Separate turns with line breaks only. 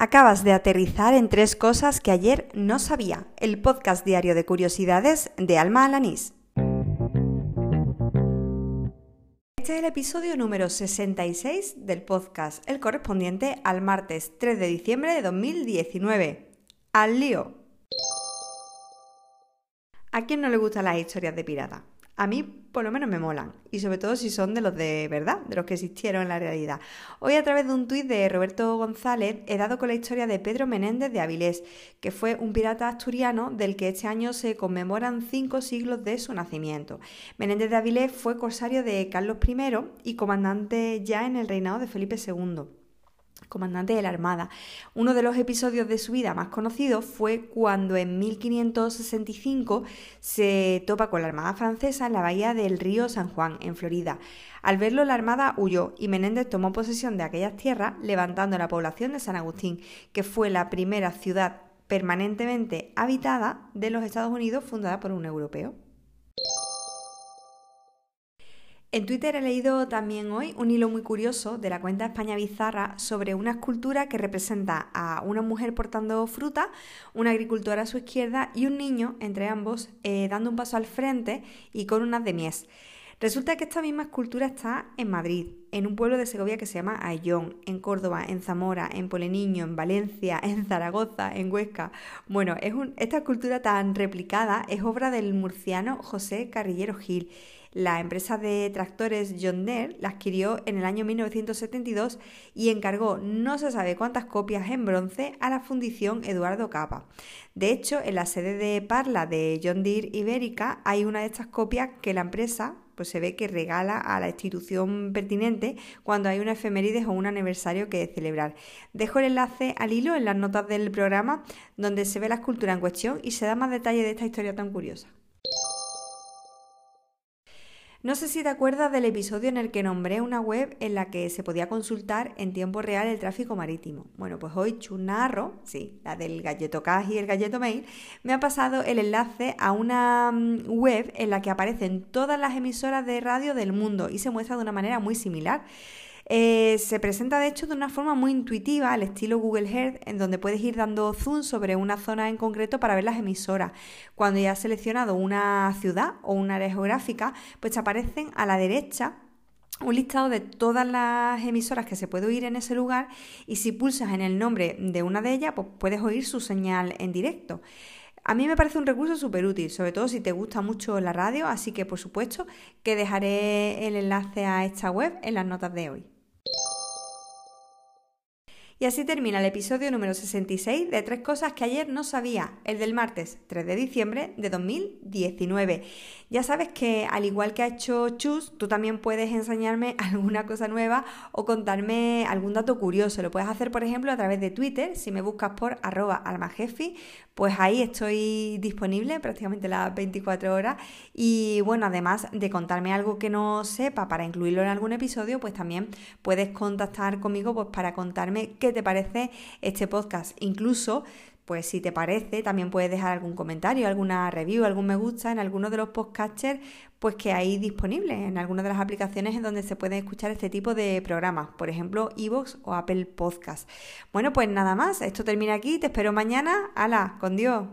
Acabas de aterrizar en tres cosas que ayer no sabía. El podcast diario de curiosidades de Alma Alanís. Este es el episodio número 66 del podcast, el correspondiente al martes 3 de diciembre de 2019. ¡Al lío! ¿A quién no le gustan las historias de pirata? A mí por lo menos me molan, y sobre todo si son de los de verdad, de los que existieron en la realidad. Hoy a través de un tuit de Roberto González he dado con la historia de Pedro Menéndez de Avilés, que fue un pirata asturiano del que este año se conmemoran cinco siglos de su nacimiento. Menéndez de Avilés fue corsario de Carlos I y comandante ya en el reinado de Felipe II comandante de la Armada. Uno de los episodios de su vida más conocidos fue cuando en 1565 se topa con la Armada francesa en la bahía del río San Juan, en Florida. Al verlo, la Armada huyó y Menéndez tomó posesión de aquellas tierras, levantando la población de San Agustín, que fue la primera ciudad permanentemente habitada de los Estados Unidos fundada por un europeo. En Twitter he leído también hoy un hilo muy curioso de la cuenta España Bizarra sobre una escultura que representa a una mujer portando fruta, una agricultora a su izquierda y un niño entre ambos eh, dando un paso al frente y con unas de mies. Resulta que esta misma escultura está en Madrid, en un pueblo de Segovia que se llama Ayllón, en Córdoba, en Zamora, en Poleniño, en Valencia, en Zaragoza, en Huesca. Bueno, es esta escultura tan replicada es obra del murciano José Carrillero Gil la empresa de tractores John Deere la adquirió en el año 1972 y encargó no se sabe cuántas copias en bronce a la fundición Eduardo Capa. De hecho, en la sede de Parla de John Deere Ibérica hay una de estas copias que la empresa pues se ve que regala a la institución pertinente cuando hay una efemérides o un aniversario que celebrar. Dejo el enlace al hilo en las notas del programa donde se ve la escultura en cuestión y se da más detalle de esta historia tan curiosa. No sé si te acuerdas del episodio en el que nombré una web en la que se podía consultar en tiempo real el tráfico marítimo. Bueno, pues hoy Chunarro, sí, la del galleto cash y el galleto mail, me ha pasado el enlace a una mm, web en la que aparecen todas las emisoras de radio del mundo y se muestra de una manera muy similar. Eh, se presenta de hecho de una forma muy intuitiva, al estilo Google Earth, en donde puedes ir dando zoom sobre una zona en concreto para ver las emisoras. Cuando ya has seleccionado una ciudad o una área geográfica, pues te aparecen a la derecha un listado de todas las emisoras que se puede oír en ese lugar y si pulsas en el nombre de una de ellas, pues puedes oír su señal en directo. A mí me parece un recurso súper útil, sobre todo si te gusta mucho la radio, así que por supuesto que dejaré el enlace a esta web en las notas de hoy. Y así termina el episodio número 66 de Tres Cosas que ayer no sabía, el del martes 3 de diciembre de 2019. Ya sabes que al igual que ha hecho Chus, tú también puedes enseñarme alguna cosa nueva o contarme algún dato curioso. Lo puedes hacer, por ejemplo, a través de Twitter. Si me buscas por arroba almajefi, pues ahí estoy disponible prácticamente las 24 horas. Y bueno, además de contarme algo que no sepa para incluirlo en algún episodio, pues también puedes contactar conmigo pues, para contarme qué te parece este podcast. Incluso, pues si te parece, también puedes dejar algún comentario, alguna review, algún me gusta en alguno de los podcasters, pues que hay disponibles en algunas de las aplicaciones en donde se pueden escuchar este tipo de programas, por ejemplo, Evox o Apple Podcast. Bueno, pues nada más, esto termina aquí, te espero mañana. ¡Hala! ¡Con Dios!